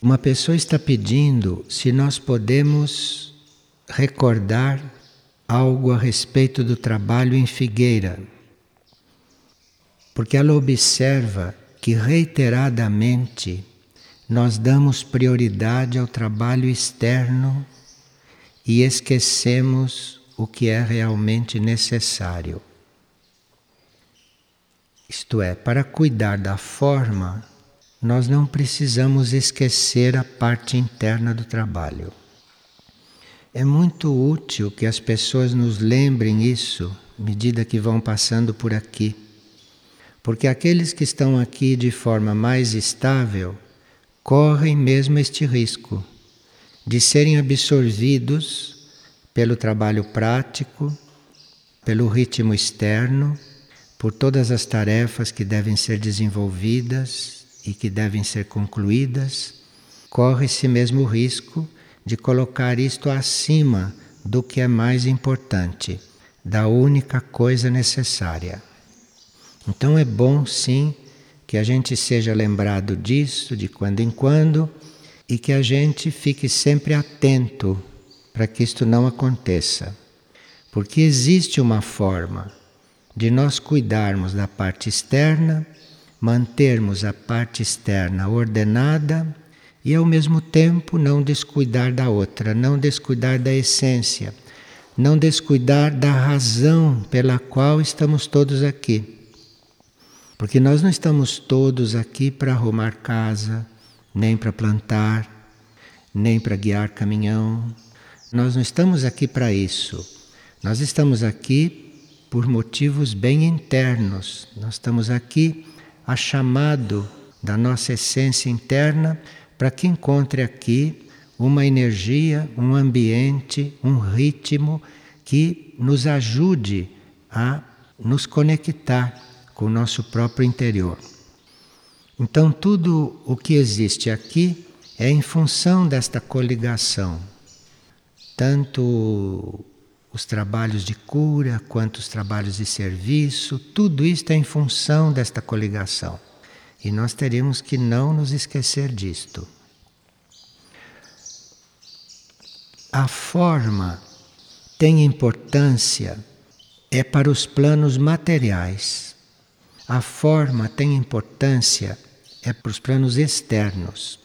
Uma pessoa está pedindo se nós podemos recordar algo a respeito do trabalho em Figueira. Porque ela observa que reiteradamente nós damos prioridade ao trabalho externo e esquecemos o que é realmente necessário. Isto é, para cuidar da forma, nós não precisamos esquecer a parte interna do trabalho. É muito útil que as pessoas nos lembrem isso à medida que vão passando por aqui. Porque aqueles que estão aqui de forma mais estável correm mesmo este risco de serem absorvidos pelo trabalho prático, pelo ritmo externo, por todas as tarefas que devem ser desenvolvidas e que devem ser concluídas, corre-se mesmo o risco de colocar isto acima do que é mais importante, da única coisa necessária. Então é bom sim que a gente seja lembrado disso de quando em quando e que a gente fique sempre atento para que isto não aconteça. Porque existe uma forma de nós cuidarmos da parte externa mantermos a parte externa ordenada e ao mesmo tempo não descuidar da outra, não descuidar da essência, não descuidar da razão pela qual estamos todos aqui. Porque nós não estamos todos aqui para arrumar casa, nem para plantar, nem para guiar caminhão. Nós não estamos aqui para isso. Nós estamos aqui por motivos bem internos. Nós estamos aqui a chamado da nossa essência interna para que encontre aqui uma energia, um ambiente, um ritmo que nos ajude a nos conectar com o nosso próprio interior. Então, tudo o que existe aqui é em função desta coligação, tanto os trabalhos de cura, quanto os trabalhos de serviço, tudo isto é em função desta coligação. E nós teríamos que não nos esquecer disto. A forma tem importância é para os planos materiais. A forma tem importância é para os planos externos.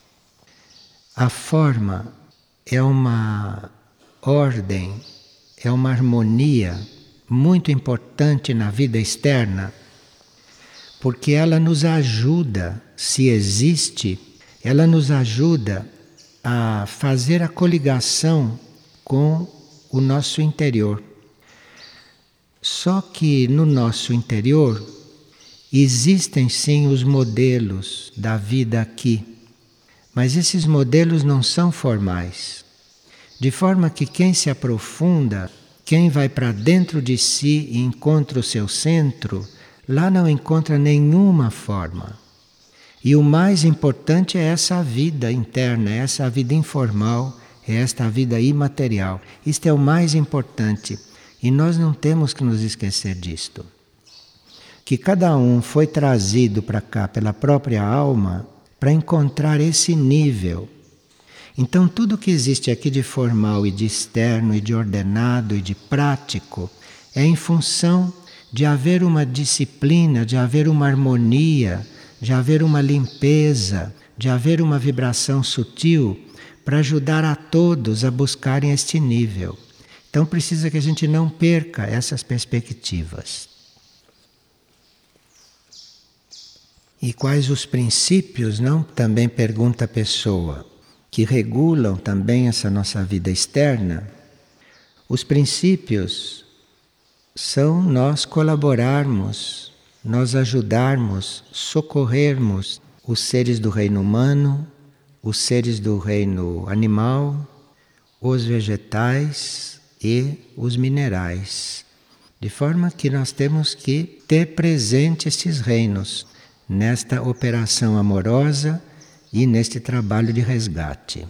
A forma é uma ordem é uma harmonia muito importante na vida externa, porque ela nos ajuda, se existe, ela nos ajuda a fazer a coligação com o nosso interior. Só que no nosso interior existem sim os modelos da vida aqui, mas esses modelos não são formais. De forma que quem se aprofunda, quem vai para dentro de si e encontra o seu centro, lá não encontra nenhuma forma. E o mais importante é essa vida interna, é essa vida informal, é esta vida imaterial. Isto é o mais importante. E nós não temos que nos esquecer disto. Que cada um foi trazido para cá pela própria alma para encontrar esse nível então, tudo que existe aqui de formal e de externo, e de ordenado e de prático, é em função de haver uma disciplina, de haver uma harmonia, de haver uma limpeza, de haver uma vibração sutil para ajudar a todos a buscarem este nível. Então, precisa que a gente não perca essas perspectivas. E quais os princípios, não? Também pergunta a pessoa que regulam também essa nossa vida externa, os princípios são nós colaborarmos, nós ajudarmos, socorrermos os seres do reino humano, os seres do reino animal, os vegetais e os minerais. De forma que nós temos que ter presente esses reinos nesta operação amorosa e neste trabalho de resgate.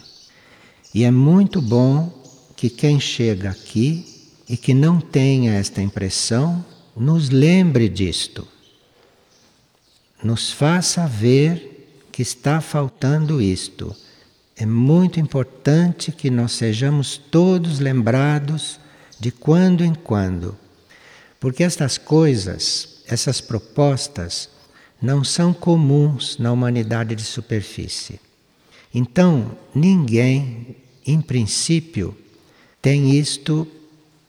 E é muito bom que quem chega aqui e que não tenha esta impressão nos lembre disto. Nos faça ver que está faltando isto, é muito importante que nós sejamos todos lembrados de quando em quando. Porque estas coisas, essas propostas, não são comuns na humanidade de superfície. Então, ninguém, em princípio, tem isto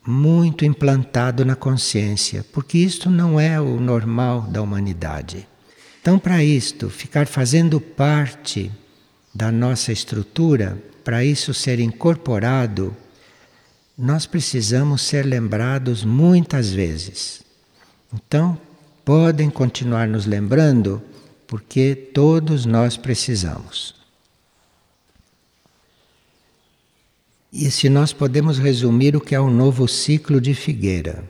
muito implantado na consciência, porque isto não é o normal da humanidade. Então, para isto ficar fazendo parte da nossa estrutura, para isso ser incorporado, nós precisamos ser lembrados muitas vezes. Então, podem continuar nos lembrando, porque todos nós precisamos. E se nós podemos resumir o que é o novo ciclo de figueira.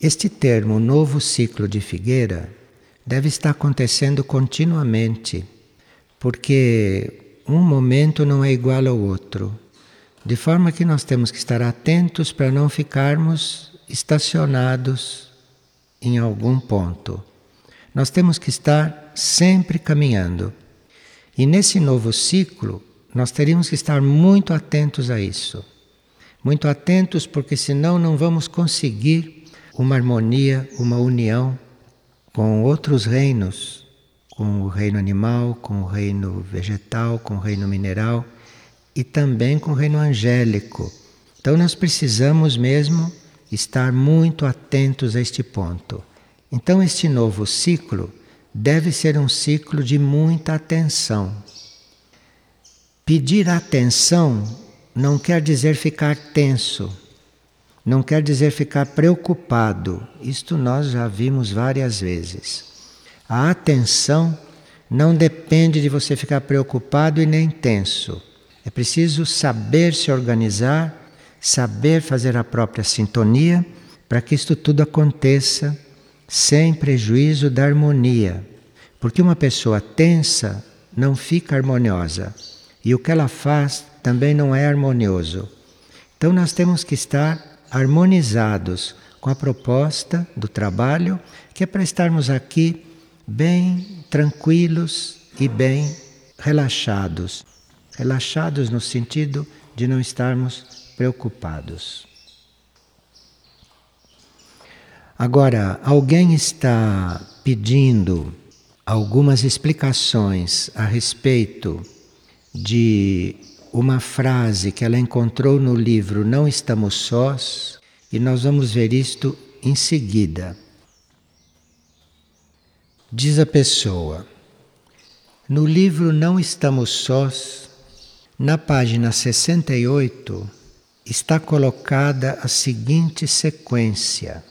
Este termo, novo ciclo de figueira, deve estar acontecendo continuamente, porque um momento não é igual ao outro. De forma que nós temos que estar atentos para não ficarmos estacionados em algum ponto. Nós temos que estar sempre caminhando. E nesse novo ciclo, nós teríamos que estar muito atentos a isso. Muito atentos, porque senão não vamos conseguir uma harmonia, uma união com outros reinos, com o reino animal, com o reino vegetal, com o reino mineral e também com o reino angélico. Então nós precisamos mesmo estar muito atentos a este ponto. Então este novo ciclo deve ser um ciclo de muita atenção Pedir atenção não quer dizer ficar tenso, não quer dizer ficar preocupado. Isto nós já vimos várias vezes. A atenção não depende de você ficar preocupado e nem tenso. É preciso saber se organizar, saber fazer a própria sintonia para que isto tudo aconteça sem prejuízo da harmonia. Porque uma pessoa tensa não fica harmoniosa e o que ela faz também não é harmonioso. Então nós temos que estar harmonizados com a proposta do trabalho, que é para estarmos aqui bem tranquilos e bem relaxados. Relaxados no sentido de não estarmos preocupados. Agora, alguém está pedindo algumas explicações a respeito de uma frase que ela encontrou no livro Não Estamos Sós, e nós vamos ver isto em seguida. Diz a pessoa: No livro Não Estamos Sós, na página 68, está colocada a seguinte sequência: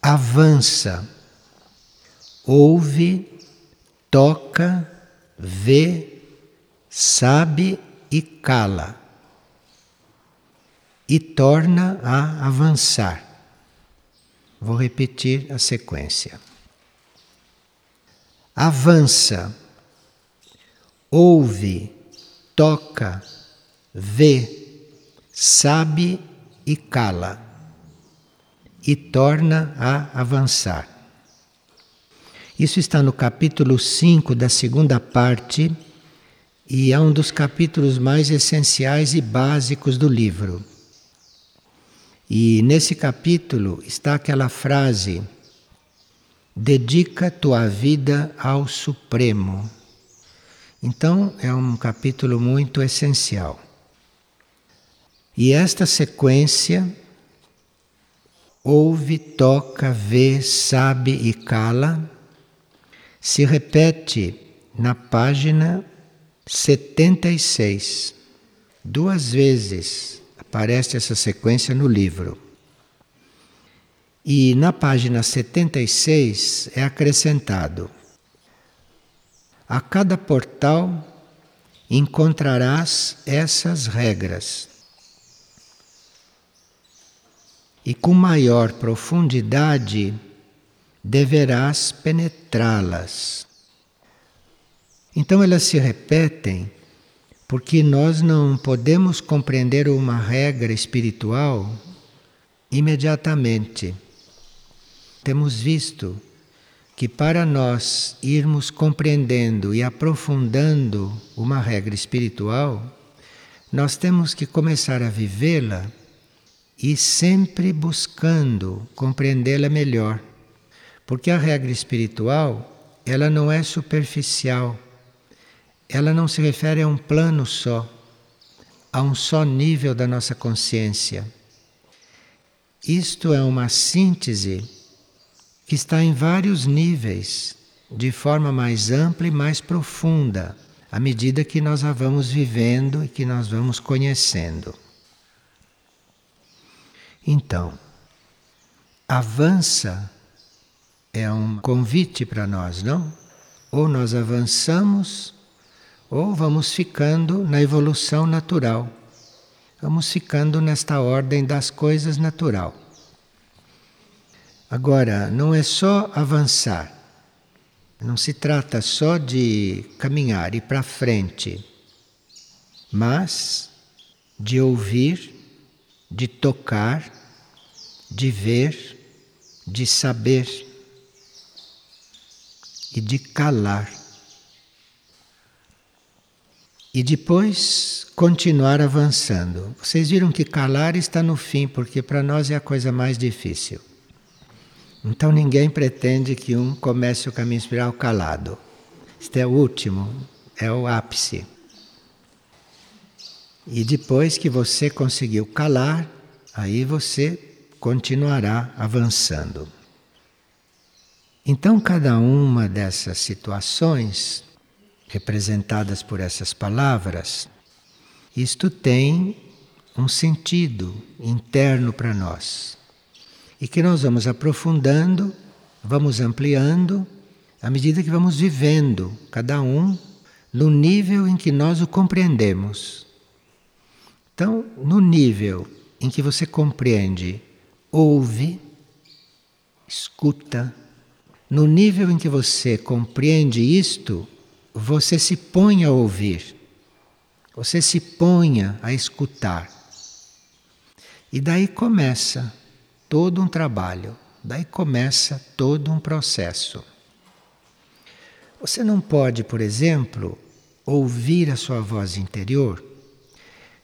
Avança, ouve, toca, vê, sabe e cala, e torna a avançar. Vou repetir a sequência. Avança, ouve, toca, vê, sabe e cala, e torna a avançar. Isso está no capítulo 5 da segunda parte e é um dos capítulos mais essenciais e básicos do livro. E nesse capítulo está aquela frase: Dedica tua vida ao Supremo. Então é um capítulo muito essencial. E esta sequência ouve, toca, vê, sabe e cala se repete na página 76. Duas vezes aparece essa sequência no livro. E na página 76 é acrescentado: A cada portal encontrarás essas regras. E com maior profundidade deverás penetrá-las. Então elas se repetem porque nós não podemos compreender uma regra espiritual imediatamente. Temos visto que para nós irmos compreendendo e aprofundando uma regra espiritual, nós temos que começar a vivê-la e sempre buscando compreendê-la melhor. Porque a regra espiritual, ela não é superficial. Ela não se refere a um plano só, a um só nível da nossa consciência. Isto é uma síntese que está em vários níveis, de forma mais ampla e mais profunda, à medida que nós a vamos vivendo e que nós vamos conhecendo. Então, avança é um convite para nós, não? Ou nós avançamos, ou vamos ficando na evolução natural. Vamos ficando nesta ordem das coisas natural. Agora, não é só avançar, não se trata só de caminhar e para frente, mas de ouvir, de tocar, de ver, de saber e de calar. E depois continuar avançando. Vocês viram que calar está no fim, porque para nós é a coisa mais difícil. Então ninguém pretende que um comece o caminho espiral calado. Este é o último, é o ápice. E depois que você conseguiu calar, aí você continuará avançando. Então, cada uma dessas situações, representadas por essas palavras, isto tem um sentido interno para nós e que nós vamos aprofundando, vamos ampliando à medida que vamos vivendo, cada um no nível em que nós o compreendemos. Então, no nível em que você compreende, ouve, escuta, no nível em que você compreende isto, você se põe a ouvir, você se ponha a escutar. E daí começa todo um trabalho, daí começa todo um processo. Você não pode, por exemplo, ouvir a sua voz interior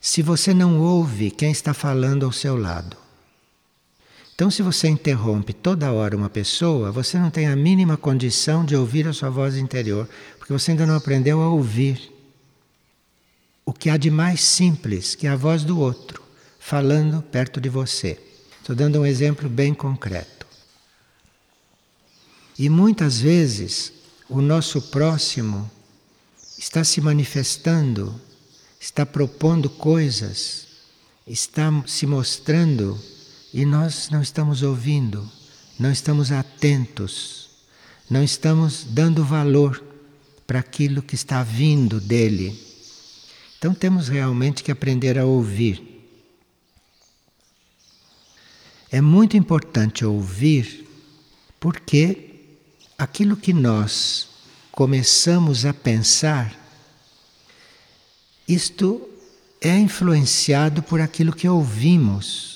se você não ouve quem está falando ao seu lado. Então, se você interrompe toda hora uma pessoa, você não tem a mínima condição de ouvir a sua voz interior, porque você ainda não aprendeu a ouvir o que há de mais simples, que é a voz do outro, falando perto de você. Estou dando um exemplo bem concreto. E muitas vezes o nosso próximo está se manifestando, está propondo coisas, está se mostrando e nós não estamos ouvindo, não estamos atentos, não estamos dando valor para aquilo que está vindo dele. Então temos realmente que aprender a ouvir é muito importante ouvir, porque aquilo que nós começamos a pensar, isto é influenciado por aquilo que ouvimos.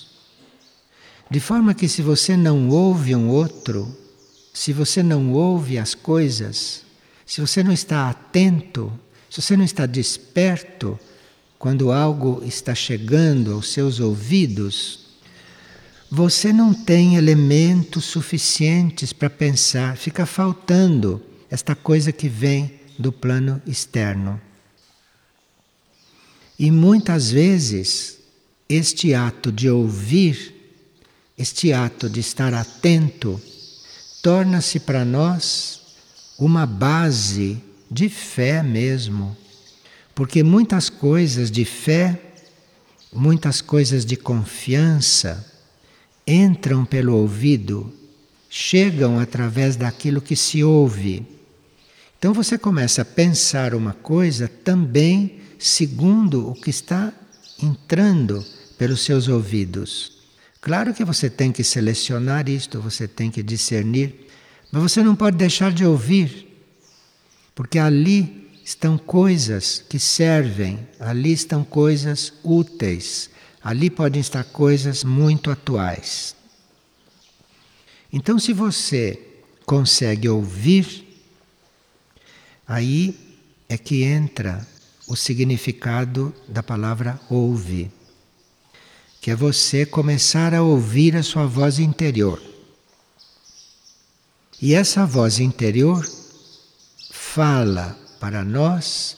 De forma que, se você não ouve um outro, se você não ouve as coisas, se você não está atento, se você não está desperto quando algo está chegando aos seus ouvidos, você não tem elementos suficientes para pensar, fica faltando esta coisa que vem do plano externo. E muitas vezes este ato de ouvir, este ato de estar atento, torna-se para nós uma base de fé mesmo. Porque muitas coisas de fé, muitas coisas de confiança, entram pelo ouvido, chegam através daquilo que se ouve. Então você começa a pensar uma coisa também segundo o que está entrando pelos seus ouvidos. Claro que você tem que selecionar isto, você tem que discernir, mas você não pode deixar de ouvir, porque ali estão coisas que servem, ali estão coisas úteis Ali podem estar coisas muito atuais. Então, se você consegue ouvir, aí é que entra o significado da palavra ouve, que é você começar a ouvir a sua voz interior. E essa voz interior fala para nós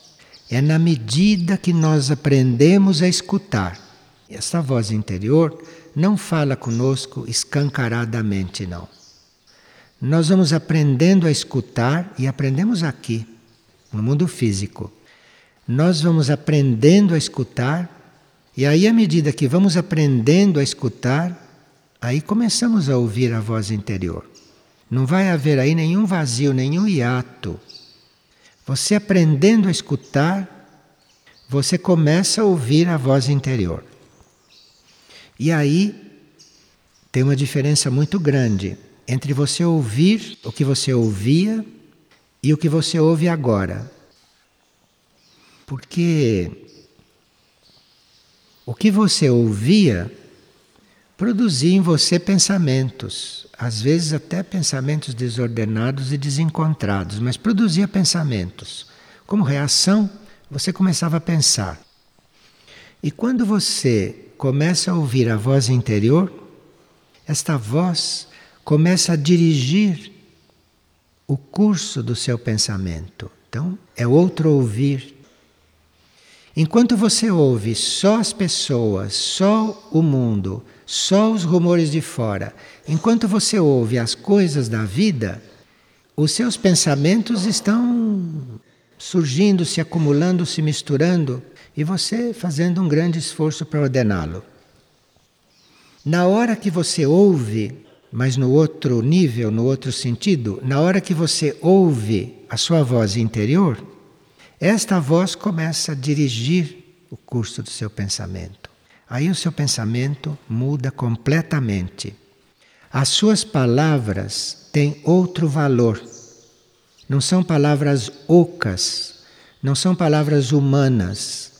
é na medida que nós aprendemos a escutar. Essa voz interior não fala conosco escancaradamente, não. Nós vamos aprendendo a escutar e aprendemos aqui, no mundo físico. Nós vamos aprendendo a escutar, e aí, à medida que vamos aprendendo a escutar, aí começamos a ouvir a voz interior. Não vai haver aí nenhum vazio, nenhum hiato. Você aprendendo a escutar, você começa a ouvir a voz interior. E aí tem uma diferença muito grande entre você ouvir o que você ouvia e o que você ouve agora. Porque o que você ouvia produzia em você pensamentos, às vezes até pensamentos desordenados e desencontrados, mas produzia pensamentos. Como reação, você começava a pensar. E quando você começa a ouvir a voz interior, esta voz começa a dirigir o curso do seu pensamento. Então, é outro ouvir. Enquanto você ouve só as pessoas, só o mundo, só os rumores de fora, enquanto você ouve as coisas da vida, os seus pensamentos estão surgindo, se acumulando, se misturando, e você fazendo um grande esforço para ordená-lo. Na hora que você ouve, mas no outro nível, no outro sentido, na hora que você ouve a sua voz interior, esta voz começa a dirigir o curso do seu pensamento. Aí o seu pensamento muda completamente. As suas palavras têm outro valor. Não são palavras ocas, não são palavras humanas,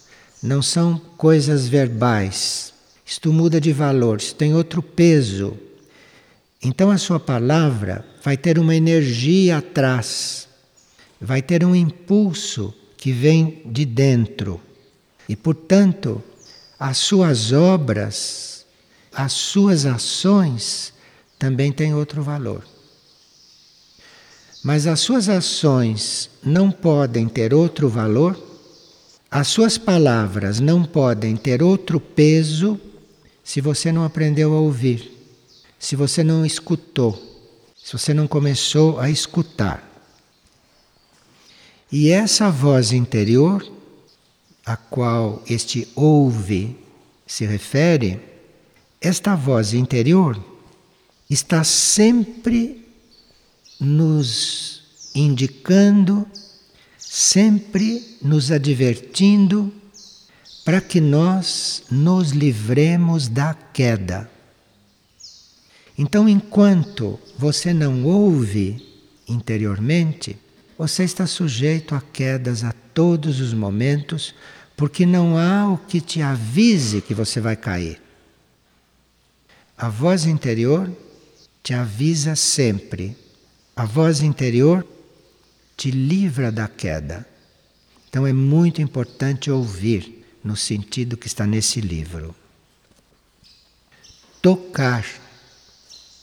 não são coisas verbais. Isto muda de valor, isto tem outro peso. Então a sua palavra vai ter uma energia atrás, vai ter um impulso que vem de dentro. E, portanto, as suas obras, as suas ações também têm outro valor. Mas as suas ações não podem ter outro valor, as suas palavras não podem ter outro peso se você não aprendeu a ouvir, se você não escutou, se você não começou a escutar. E essa voz interior, a qual este ouve se refere, esta voz interior está sempre nos indicando, sempre nos advertindo para que nós nos livremos da queda. Então, enquanto você não ouve interiormente, você está sujeito a quedas a todos os momentos, porque não há o que te avise que você vai cair. A voz interior te avisa sempre. A voz interior te livra da queda. Então é muito importante ouvir no sentido que está nesse livro. Tocar,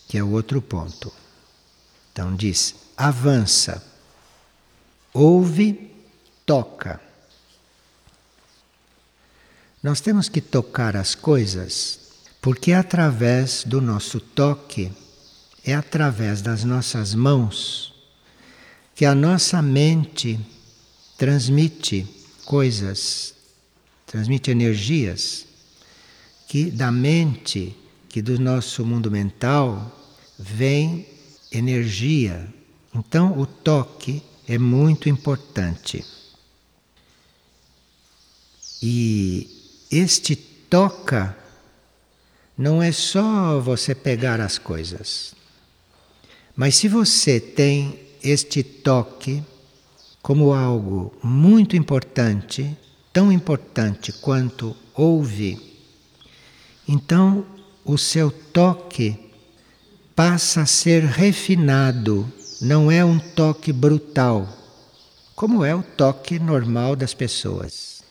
que é o outro ponto. Então diz: avança ouve, toca. Nós temos que tocar as coisas porque é através do nosso toque, é através das nossas mãos que a nossa mente transmite coisas, transmite energias que da mente, que do nosso mundo mental vem energia. Então o toque é muito importante. E este toca não é só você pegar as coisas, mas se você tem este toque como algo muito importante, tão importante quanto ouve, então o seu toque passa a ser refinado não é um toque brutal, como é o toque normal das pessoas.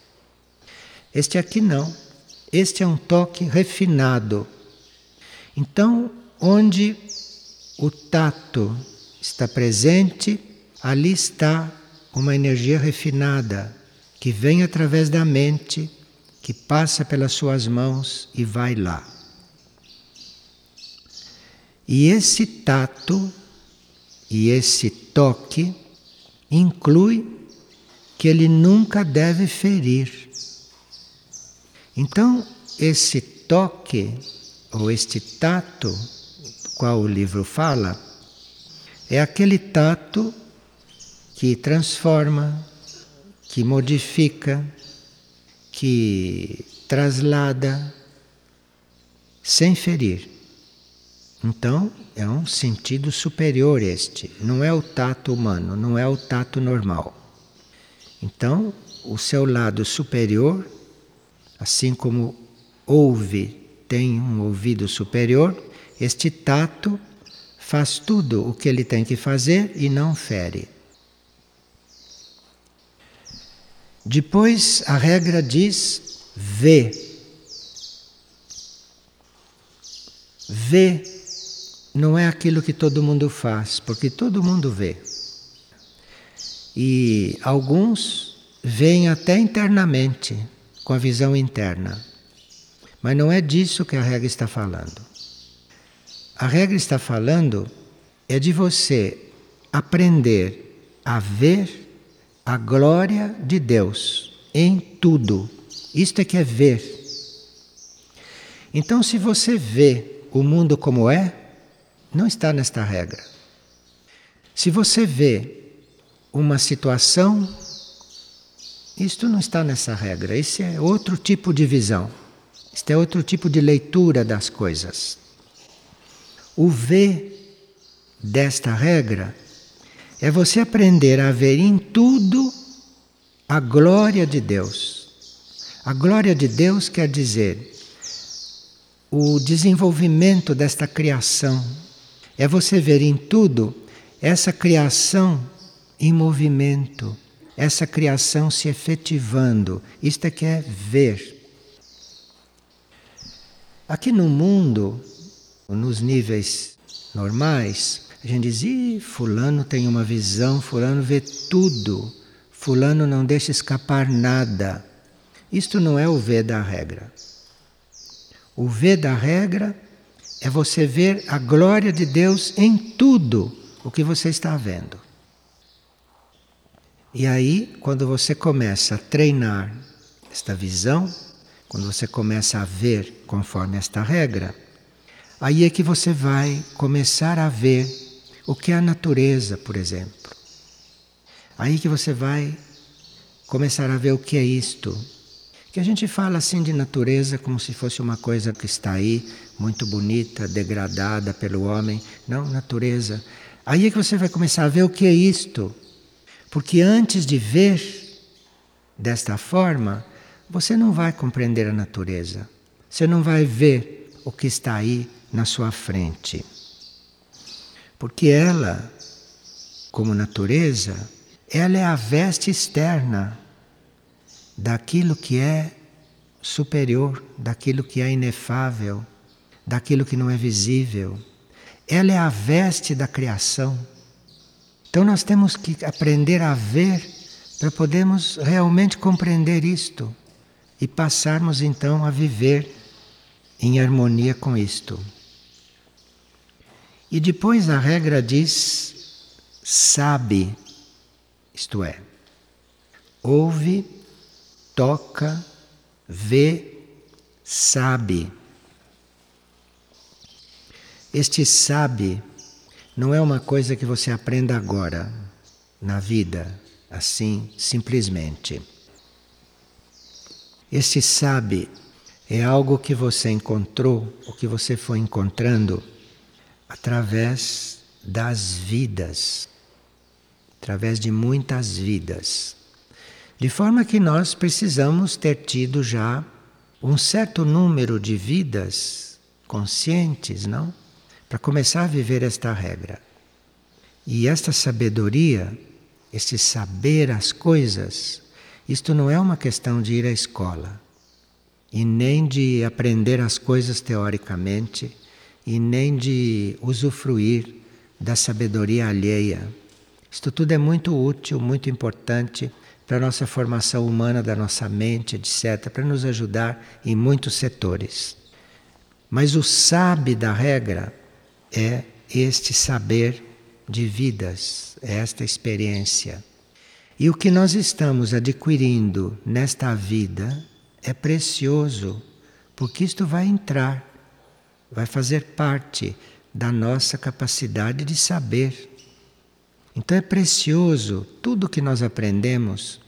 Este aqui não. Este é um toque refinado. Então, onde o tato está presente, ali está uma energia refinada que vem através da mente, que passa pelas suas mãos e vai lá. E esse tato e esse toque inclui que ele nunca deve ferir. Então, esse toque ou este tato, do qual o livro fala, é aquele tato que transforma, que modifica, que traslada, sem ferir. Então, é um sentido superior este, não é o tato humano, não é o tato normal. Então, o seu lado superior, assim como ouve, tem um ouvido superior, este tato faz tudo o que ele tem que fazer e não fere. Depois a regra diz vê. Vê não é aquilo que todo mundo faz, porque todo mundo vê. E alguns veem até internamente, com a visão interna. Mas não é disso que a regra está falando. A regra está falando é de você aprender a ver a glória de Deus em tudo. Isto é que é ver. Então, se você vê o mundo como é, não está nesta regra. Se você vê uma situação, isto não está nessa regra. Esse é outro tipo de visão. Este é outro tipo de leitura das coisas. O ver desta regra é você aprender a ver em tudo a glória de Deus. A glória de Deus quer dizer o desenvolvimento desta criação. É você ver em tudo essa criação em movimento, essa criação se efetivando. Isto é que é ver. Aqui no mundo, nos níveis normais, a gente diz, Ih, fulano tem uma visão, fulano vê tudo, fulano não deixa escapar nada. Isto não é o ver da regra. O ver da regra é você ver a glória de Deus em tudo o que você está vendo. E aí, quando você começa a treinar esta visão, quando você começa a ver conforme esta regra, aí é que você vai começar a ver o que é a natureza, por exemplo. Aí que você vai começar a ver o que é isto. Que a gente fala assim de natureza como se fosse uma coisa que está aí, muito bonita, degradada pelo homem. Não, natureza. Aí é que você vai começar a ver o que é isto. Porque antes de ver desta forma, você não vai compreender a natureza. Você não vai ver o que está aí na sua frente. Porque ela, como natureza, ela é a veste externa daquilo que é superior, daquilo que é inefável, daquilo que não é visível. Ela é a veste da criação. Então nós temos que aprender a ver para podermos realmente compreender isto e passarmos então a viver em harmonia com isto. E depois a regra diz: sabe, isto é, ouve, toca, vê, sabe. Este sabe não é uma coisa que você aprenda agora, na vida, assim, simplesmente. Este sabe é algo que você encontrou, o que você foi encontrando através das vidas, através de muitas vidas. De forma que nós precisamos ter tido já um certo número de vidas conscientes, não? Para começar a viver esta regra. E esta sabedoria, este saber as coisas, isto não é uma questão de ir à escola e nem de aprender as coisas teoricamente e nem de usufruir da sabedoria alheia. Isto tudo é muito útil, muito importante para a nossa formação humana da nossa mente, etc., para nos ajudar em muitos setores. Mas o sabe da regra é este saber de vidas, é esta experiência. E o que nós estamos adquirindo nesta vida é precioso, porque isto vai entrar, vai fazer parte da nossa capacidade de saber. Então é precioso tudo que nós aprendemos,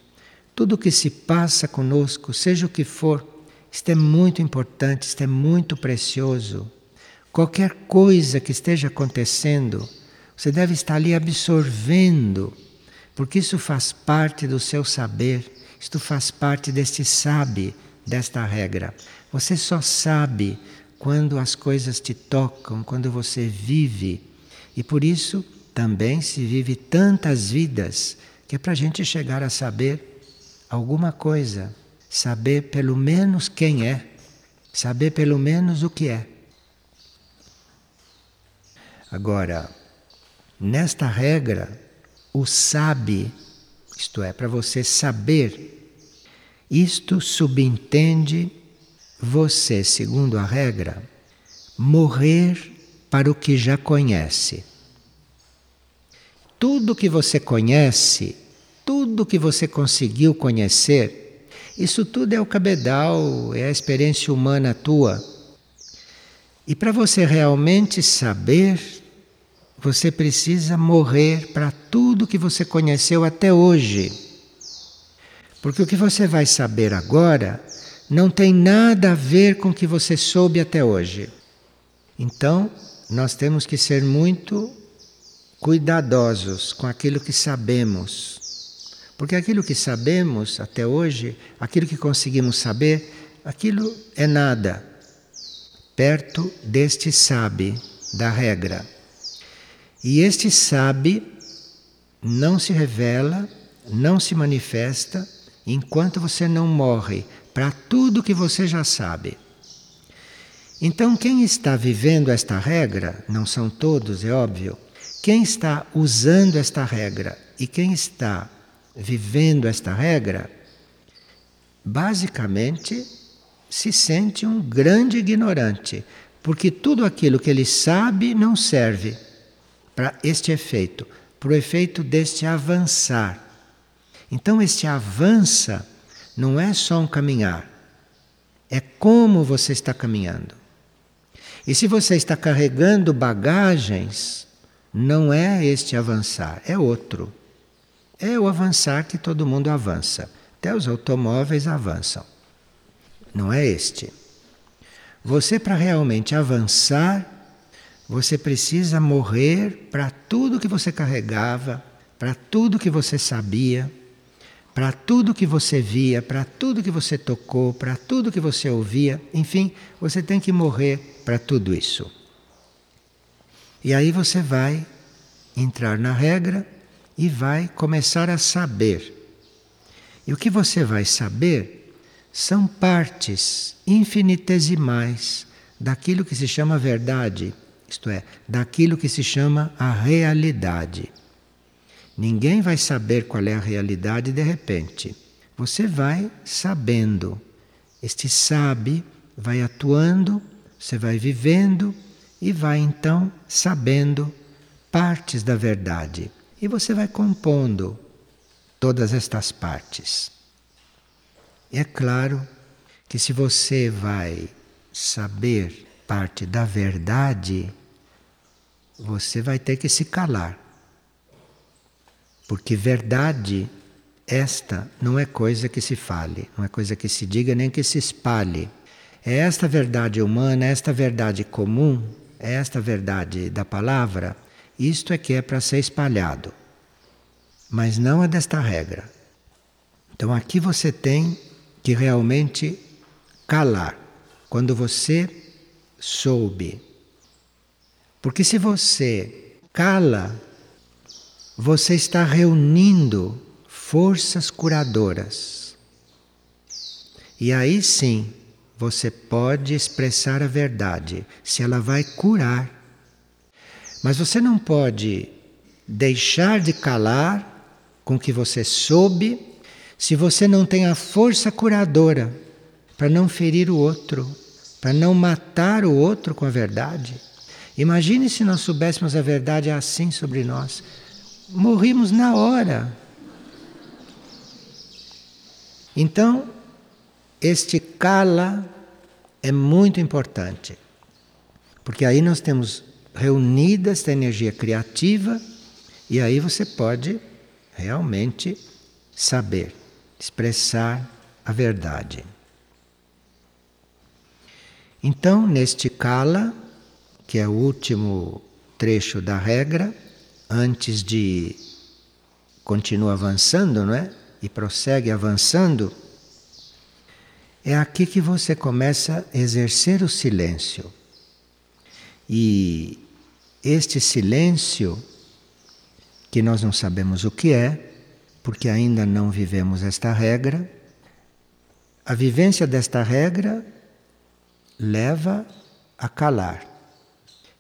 tudo que se passa conosco, seja o que for. Isto é muito importante, isto é muito precioso. Qualquer coisa que esteja acontecendo, você deve estar ali absorvendo, porque isso faz parte do seu saber, isto faz parte deste sabe, desta regra. Você só sabe quando as coisas te tocam, quando você vive. E por isso também se vive tantas vidas que é para a gente chegar a saber alguma coisa, saber pelo menos quem é, saber pelo menos o que é. Agora, nesta regra, o sabe, isto é, para você saber, isto subentende você, segundo a regra, morrer para o que já conhece tudo que você conhece, tudo que você conseguiu conhecer, isso tudo é o cabedal, é a experiência humana tua. E para você realmente saber, você precisa morrer para tudo que você conheceu até hoje. Porque o que você vai saber agora não tem nada a ver com o que você soube até hoje. Então, nós temos que ser muito cuidadosos com aquilo que sabemos. Porque aquilo que sabemos até hoje, aquilo que conseguimos saber, aquilo é nada perto deste sabe da regra. E este sabe não se revela, não se manifesta enquanto você não morre para tudo que você já sabe. Então, quem está vivendo esta regra, não são todos, é óbvio, quem está usando esta regra e quem está vivendo esta regra, basicamente se sente um grande ignorante, porque tudo aquilo que ele sabe não serve para este efeito, para o efeito deste avançar. Então, este avança não é só um caminhar, é como você está caminhando. E se você está carregando bagagens, não é este avançar, é outro. É o avançar que todo mundo avança. Até os automóveis avançam. Não é este. Você, para realmente avançar, você precisa morrer para tudo que você carregava, para tudo que você sabia, para tudo que você via, para tudo que você tocou, para tudo que você ouvia. Enfim, você tem que morrer para tudo isso. E aí você vai entrar na regra e vai começar a saber. E o que você vai saber são partes infinitesimais daquilo que se chama verdade, isto é, daquilo que se chama a realidade. Ninguém vai saber qual é a realidade de repente. Você vai sabendo. Este sabe vai atuando, você vai vivendo e vai então sabendo partes da verdade. E você vai compondo todas estas partes. É claro que se você vai saber parte da verdade, você vai ter que se calar. Porque verdade, esta não é coisa que se fale, não é coisa que se diga nem que se espalhe. É esta verdade humana, esta verdade comum esta verdade da palavra, isto é que é para ser espalhado, mas não é desta regra. Então aqui você tem que realmente calar. Quando você soube. Porque se você cala, você está reunindo forças curadoras. E aí sim, você pode expressar a verdade, se ela vai curar. Mas você não pode deixar de calar com o que você soube, se você não tem a força curadora para não ferir o outro, para não matar o outro com a verdade. Imagine se nós soubéssemos a verdade assim sobre nós. Morrimos na hora. Então, este cala é muito importante, porque aí nós temos reunida esta energia criativa e aí você pode realmente saber, expressar a verdade. Então, neste kala, que é o último trecho da regra, antes de continua avançando, não é? E prossegue avançando, é aqui que você começa a exercer o silêncio. E este silêncio, que nós não sabemos o que é, porque ainda não vivemos esta regra, a vivência desta regra leva a calar.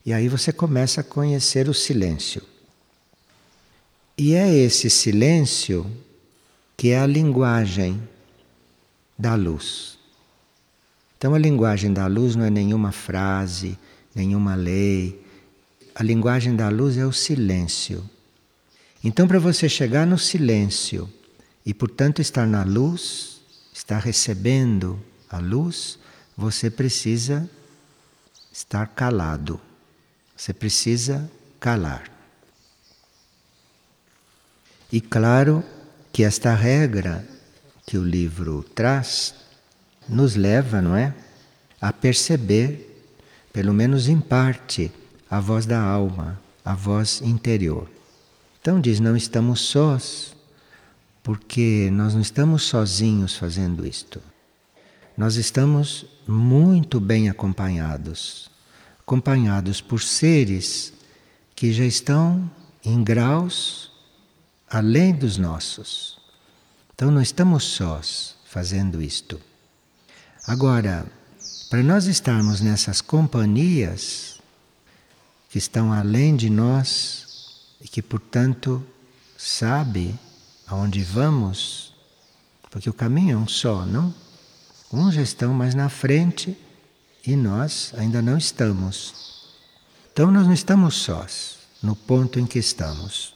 E aí você começa a conhecer o silêncio. E é esse silêncio que é a linguagem da luz. Então a linguagem da luz não é nenhuma frase, nenhuma lei. A linguagem da luz é o silêncio. Então, para você chegar no silêncio e, portanto, estar na luz, estar recebendo a luz, você precisa estar calado. Você precisa calar. E claro que esta regra que o livro traz nos leva, não é, a perceber, pelo menos em parte, a voz da alma, a voz interior. Então diz: não estamos sós, porque nós não estamos sozinhos fazendo isto. Nós estamos muito bem acompanhados acompanhados por seres que já estão em graus além dos nossos. Então não estamos sós fazendo isto. Agora, para nós estarmos nessas companhias que estão além de nós e que, portanto, sabe aonde vamos, porque o caminho é um só, não? Uns já estão mais na frente e nós ainda não estamos. Então nós não estamos sós no ponto em que estamos.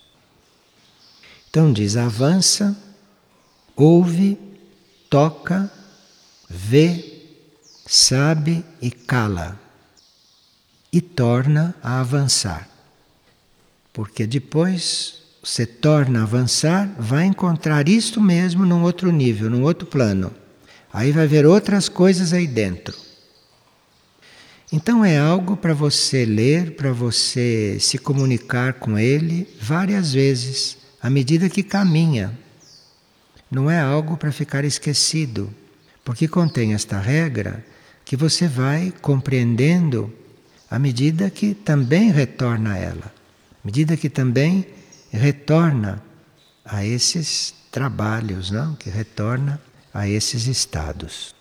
Então diz: avança, ouve, toca, vê, sabe e cala, e torna a avançar. Porque depois você torna a avançar, vai encontrar isto mesmo num outro nível, num outro plano. Aí vai ver outras coisas aí dentro. Então é algo para você ler, para você se comunicar com ele várias vezes, à medida que caminha. Não é algo para ficar esquecido, porque contém esta regra que você vai compreendendo à medida que também retorna a ela, à medida que também retorna a esses trabalhos, não? Que retorna a esses estados.